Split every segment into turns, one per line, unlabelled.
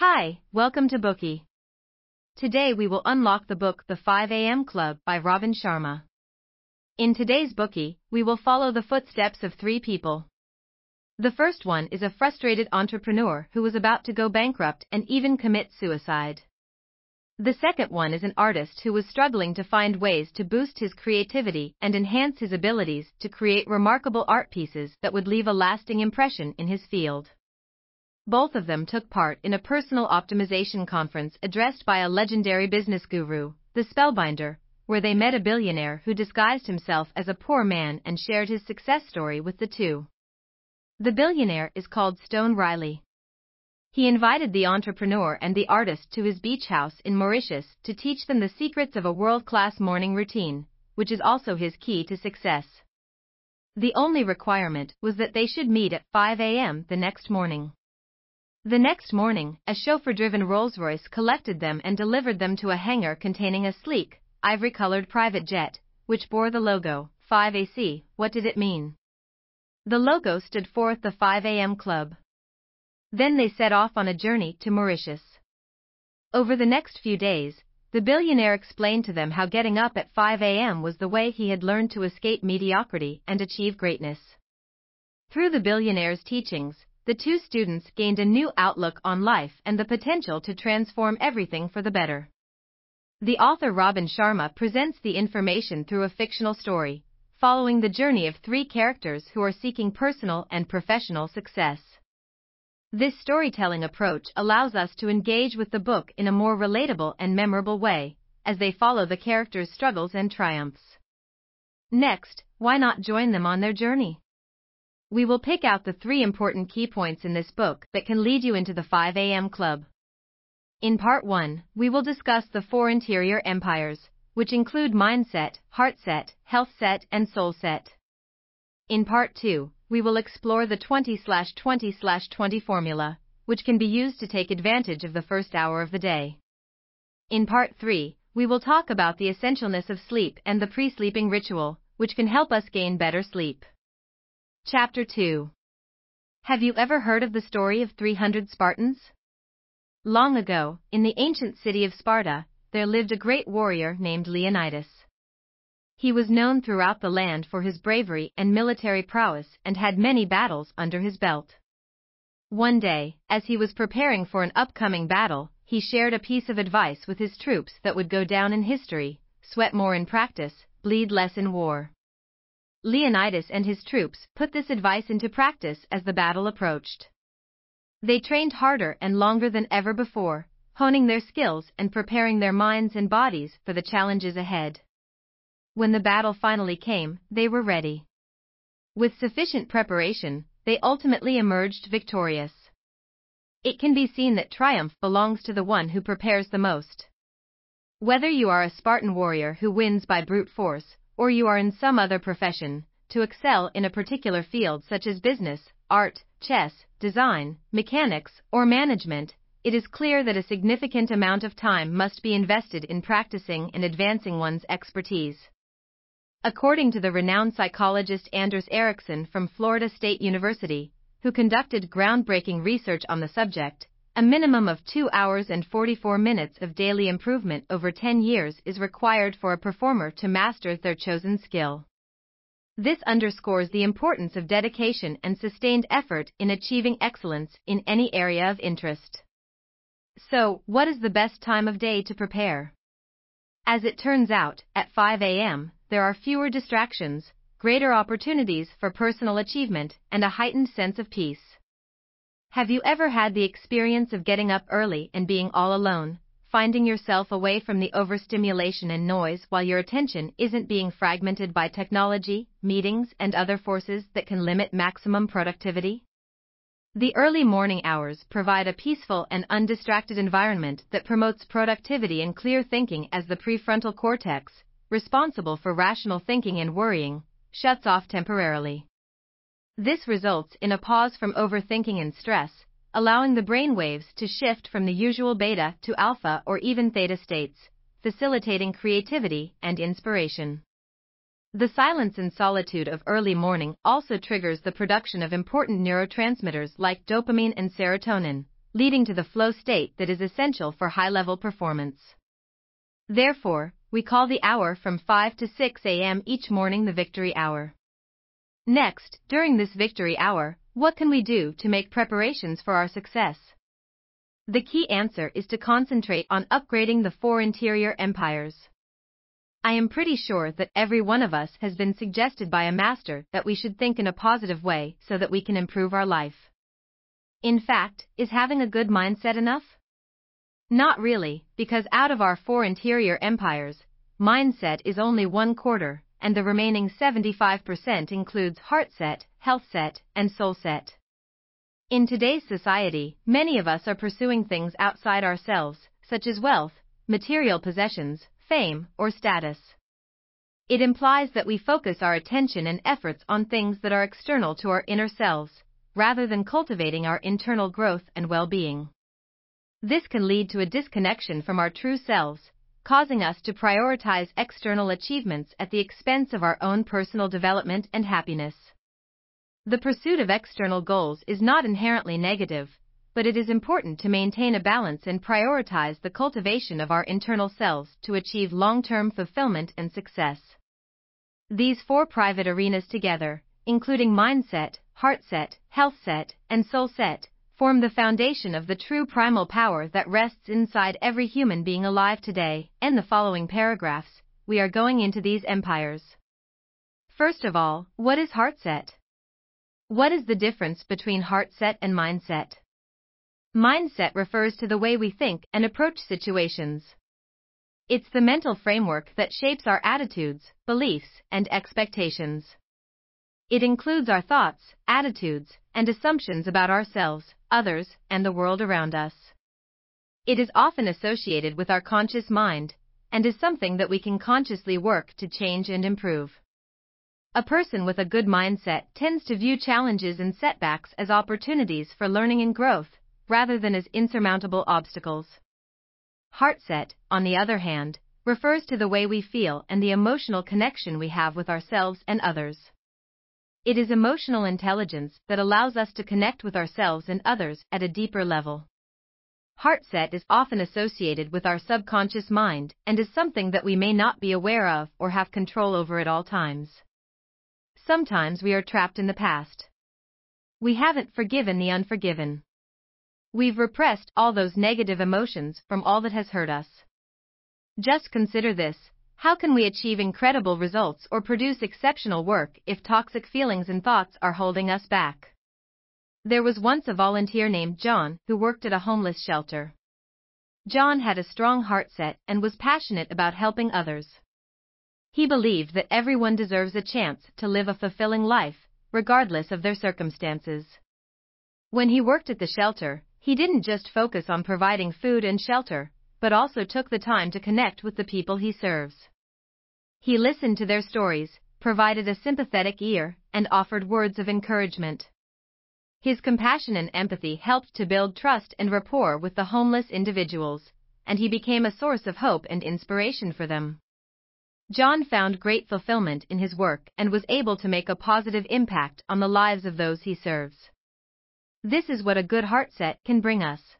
Hi, welcome to Bookey. Today we will unlock the book The 5 a.m. Club by Robin Sharma. In today's Bookey, we will follow the footsteps of three people. The first one is a frustrated entrepreneur who was about to go bankrupt and even commit suicide. The second one is an artist who was struggling to find ways to boost his creativity and enhance his abilities to create remarkable art pieces that would leave a lasting impression in his field. Both of them took part in a personal optimization conference addressed by a legendary business guru, the Spellbinder, where they met a billionaire who disguised himself as a poor man and shared his success story with the two. The billionaire is called Stone Riley. He invited the entrepreneur and the artist to his beach house in Mauritius to teach them the secrets of a world-class morning routine, which is also his key to success. The only requirement was that they should meet at 5 a.m. the next morning. The next morning, a chauffeur-driven Rolls-Royce collected them and delivered them to a hangar containing a sleek, ivory-colored private jet, which bore the logo, 5AC. What did it mean? The logo stood for the 5 a.m. Club. Then they set off on a journey to Mauritius. Over the next few days, the billionaire explained to them how getting up at 5 a.m. was the way he had learned to escape mediocrity and achieve greatness. Through the billionaire's teachings, the two students gained a new outlook on life and the potential to transform everything for the better. The author Robin Sharma presents the information through a fictional story, following the journey of three characters who are seeking personal and professional success. This storytelling approach allows us to engage with the book in a more relatable and memorable way, as they follow the characters' struggles and triumphs. Next, why not join them on their journey? We will pick out the three important key points in this book that can lead you into the 5 a.m. club. In part 1, we will discuss the four interior empires, which include mindset, heartset, healthset, and soulset. In part 2, we will explore the 20-20-20 formula, which can be used to take advantage of the first hour of the day. In part 3, we will talk about the essentialness of sleep and the pre-sleeping ritual, which can help us gain better sleep. Chapter 2 Have you ever heard of the story of 300 Spartans? Long ago, in the ancient city of Sparta, there lived a great warrior named Leonidas. He was known throughout the land for his bravery and military prowess and had many battles under his belt. One day, as he was preparing for an upcoming battle, he shared a piece of advice with his troops that would go down in history sweat more in practice, bleed less in war. Leonidas and his troops put this advice into practice as the battle approached. They trained harder and longer than ever before, honing their skills and preparing their minds and bodies for the challenges ahead. When the battle finally came, they were ready. With sufficient preparation, they ultimately emerged victorious. It can be seen that triumph belongs to the one who prepares the most. Whether you are a Spartan warrior who wins by brute force, or you are in some other profession, to excel in a particular field such as business, art, chess, design, mechanics, or management, it is clear that a significant amount of time must be invested in practicing and advancing one's expertise. According to the renowned psychologist Anders Ericsson from Florida State University, who conducted groundbreaking research on the subject, a minimum of 2 hours and 44 minutes of daily improvement over 10 years is required for a performer to master their chosen skill. This underscores the importance of dedication and sustained effort in achieving excellence in any area of interest. So, what is the best time of day to prepare? As it turns out, at 5 a.m., there are fewer distractions, greater opportunities for personal achievement, and a heightened sense of peace. Have you ever had the experience of getting up early and being all alone, finding yourself away from the overstimulation and noise while your attention isn't being fragmented by technology, meetings, and other forces that can limit maximum productivity? The early morning hours provide a peaceful and undistracted environment that promotes productivity and clear thinking as the prefrontal cortex, responsible for rational thinking and worrying, shuts off temporarily. This results in a pause from overthinking and stress, allowing the brain waves to shift from the usual beta to alpha or even theta states, facilitating creativity and inspiration. The silence and solitude of early morning also triggers the production of important neurotransmitters like dopamine and serotonin, leading to the flow state that is essential for high-level performance. Therefore, we call the hour from 5 to 6 a.m. each morning the victory hour. Next, during this victory hour, what can we do to make preparations for our success? The key answer is to concentrate on upgrading the four interior empires. I am pretty sure that every one of us has been suggested by a master that we should think in a positive way so that we can improve our life. In fact, is having a good mindset enough? Not really, because out of our four interior empires, mindset is only one quarter, and the remaining 75% includes heart set, health set, and soul set. In today's society, many of us are pursuing things outside ourselves, such as wealth, material possessions, fame, or status. It implies that we focus our attention and efforts on things that are external to our inner selves, rather than cultivating our internal growth and well-being. This can lead to a disconnection from our true selves, causing us to prioritize external achievements at the expense of our own personal development and happiness. The pursuit of external goals is not inherently negative, but it is important to maintain a balance and prioritize the cultivation of our internal selves to achieve long-term fulfillment and success. These four private arenas together, including mindset, heartset, healthset, and soul set, form the foundation of the true primal power that rests inside every human being alive today. In the following paragraphs, we are going into these empires. First of all, what is heart set? What is the difference between heart set and mindset? Mindset refers to the way we think and approach situations. It's the mental framework that shapes our attitudes, beliefs, and expectations. It includes our thoughts, attitudes, and assumptions about ourselves, others, and the world around us. It is often associated with our conscious mind and is something that we can consciously work to change and improve. A person with a good mindset tends to view challenges and setbacks as opportunities for learning and growth, rather than as insurmountable obstacles. Heartset, on the other hand, refers to the way we feel and the emotional connection we have with ourselves and others. It is emotional intelligence that allows us to connect with ourselves and others at a deeper level. Heartset is often associated with our subconscious mind and is something that we may not be aware of or have control over at all times. Sometimes we are trapped in the past. We haven't forgiven the unforgiven. We've repressed all those negative emotions from all that has hurt us. Just consider this how can we achieve incredible results or produce exceptional work if toxic feelings and thoughts are holding us back? There was once a volunteer named John who worked at a homeless shelter. John had a strong heart set and was passionate about helping others. He believed that everyone deserves a chance to live a fulfilling life, regardless of their circumstances. When he worked at the shelter, he didn't just focus on providing food and shelter, but also took the time to connect with the people he serves. He listened to their stories, provided a sympathetic ear, and offered words of encouragement. His compassion and empathy helped to build trust and rapport with the homeless individuals, and he became a source of hope and inspiration for them. John found great fulfillment in his work and was able to make a positive impact on the lives of those he serves. This is what a good heart set can bring us.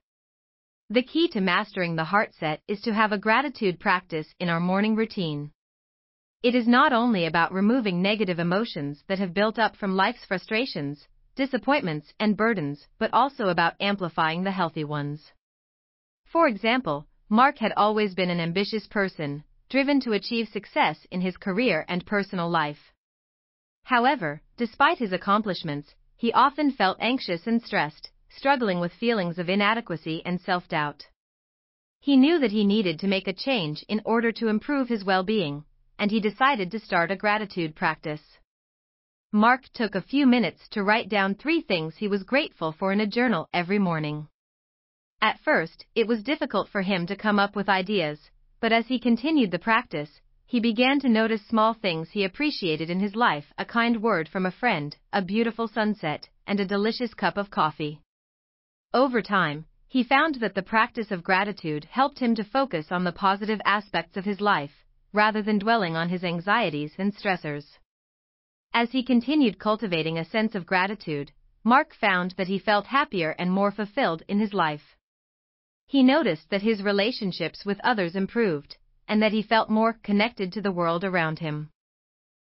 The key to mastering the heart set is to have a gratitude practice in our morning routine. It is not only about removing negative emotions that have built up from life's frustrations, disappointments, and burdens, but also about amplifying the healthy ones. For example, Mark had always been an ambitious person, driven to achieve success in his career and personal life. However, despite his accomplishments, he often felt anxious and stressed, struggling with feelings of inadequacy and self-doubt. He knew that he needed to make a change in order to improve his well-being, and he decided to start a gratitude practice. Mark took a few minutes to write down three things he was grateful for in a journal every morning. At first, it was difficult for him to come up with ideas, but as he continued the practice, he began to notice small things he appreciated in his life a kind word from a friend, a beautiful sunset, and a delicious cup of coffee. Over time, he found that the practice of gratitude helped him to focus on the positive aspects of his life, rather than dwelling on his anxieties and stressors. As he continued cultivating a sense of gratitude, Mark found that he felt happier and more fulfilled in his life. He noticed that his relationships with others improved, and that he felt more connected to the world around him.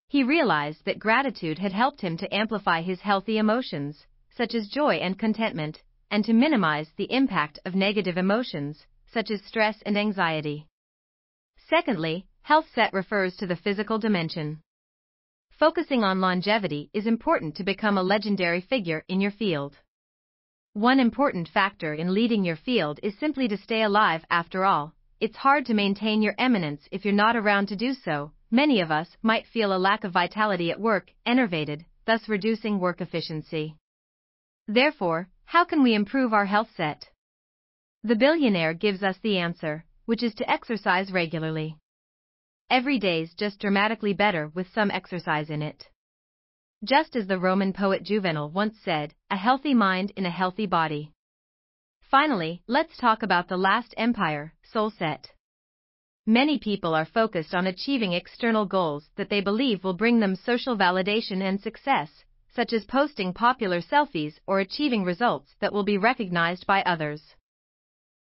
He realized that gratitude had helped him to amplify his healthy emotions, such as joy and contentment, and to minimize the impact of negative emotions, such as stress and anxiety. Secondly, health set refers to the physical dimension. Focusing on longevity is important to become a legendary figure in your field. One important factor in leading your field is simply to stay alive after all. It's hard to maintain your eminence if you're not around to do so. Many of us might feel a lack of vitality at work, enervated, thus reducing work efficiency. Therefore, how can we improve our health set? The billionaire gives us the answer, which is to exercise regularly. Every day's just dramatically better with some exercise in it. Just as the Roman poet Juvenal once said, a healthy mind in a healthy body. Finally, let's talk about the last empire, soul set. Many people are focused on achieving external goals that they believe will bring them social validation and success, such as posting popular selfies or achieving results that will be recognized by others.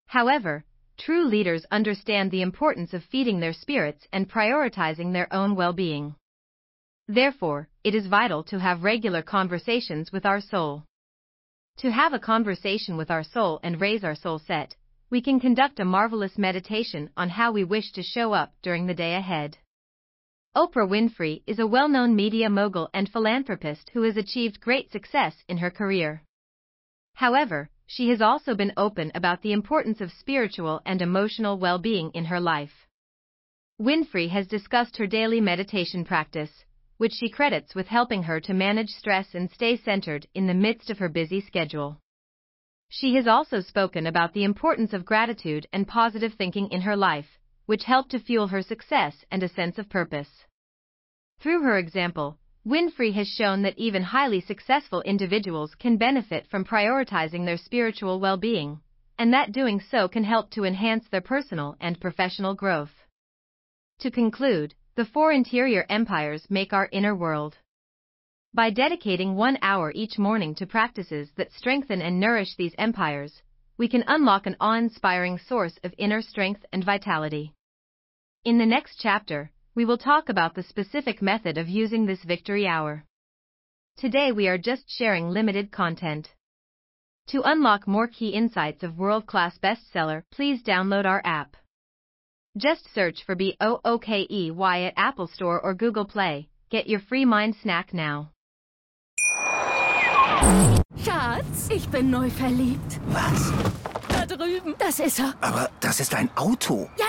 However, True leaders understand the importance of feeding their spirits and prioritizing their own well being. Therefore, it is vital to have regular conversations with our soul. To have a conversation with our soul and raise our soul set, we can conduct a marvelous meditation on how we wish to show up during the day ahead. Oprah Winfrey is a well known media mogul and philanthropist who has achieved great success in her career. However, she has also been open about the importance of spiritual and emotional well being in her life. Winfrey has discussed her daily meditation practice, which she credits with helping her to manage stress and stay centered in the midst of her busy schedule. She has also spoken about the importance of gratitude and positive thinking in her life, which helped to fuel her success and a sense of purpose. Through her example, Winfrey has shown that even highly successful individuals can benefit from prioritizing their spiritual well being, and that doing so can help to enhance their personal and professional growth. To conclude, the four interior empires make our inner world. By dedicating one hour each morning to practices that strengthen and nourish these empires, we can unlock an awe inspiring source of inner strength and vitality. In the next chapter, we will talk about the specific method of using this victory hour. Today we are just sharing limited content. To unlock more key insights of world-class bestseller, please download our app. Just search for B-O-O-K-E-Y at Apple Store or Google Play. Get your free mind snack now.
Schatz, ich bin neu verliebt.
Was?
Da drüben. Das ist er.
Aber das ist ein Auto.
Ja,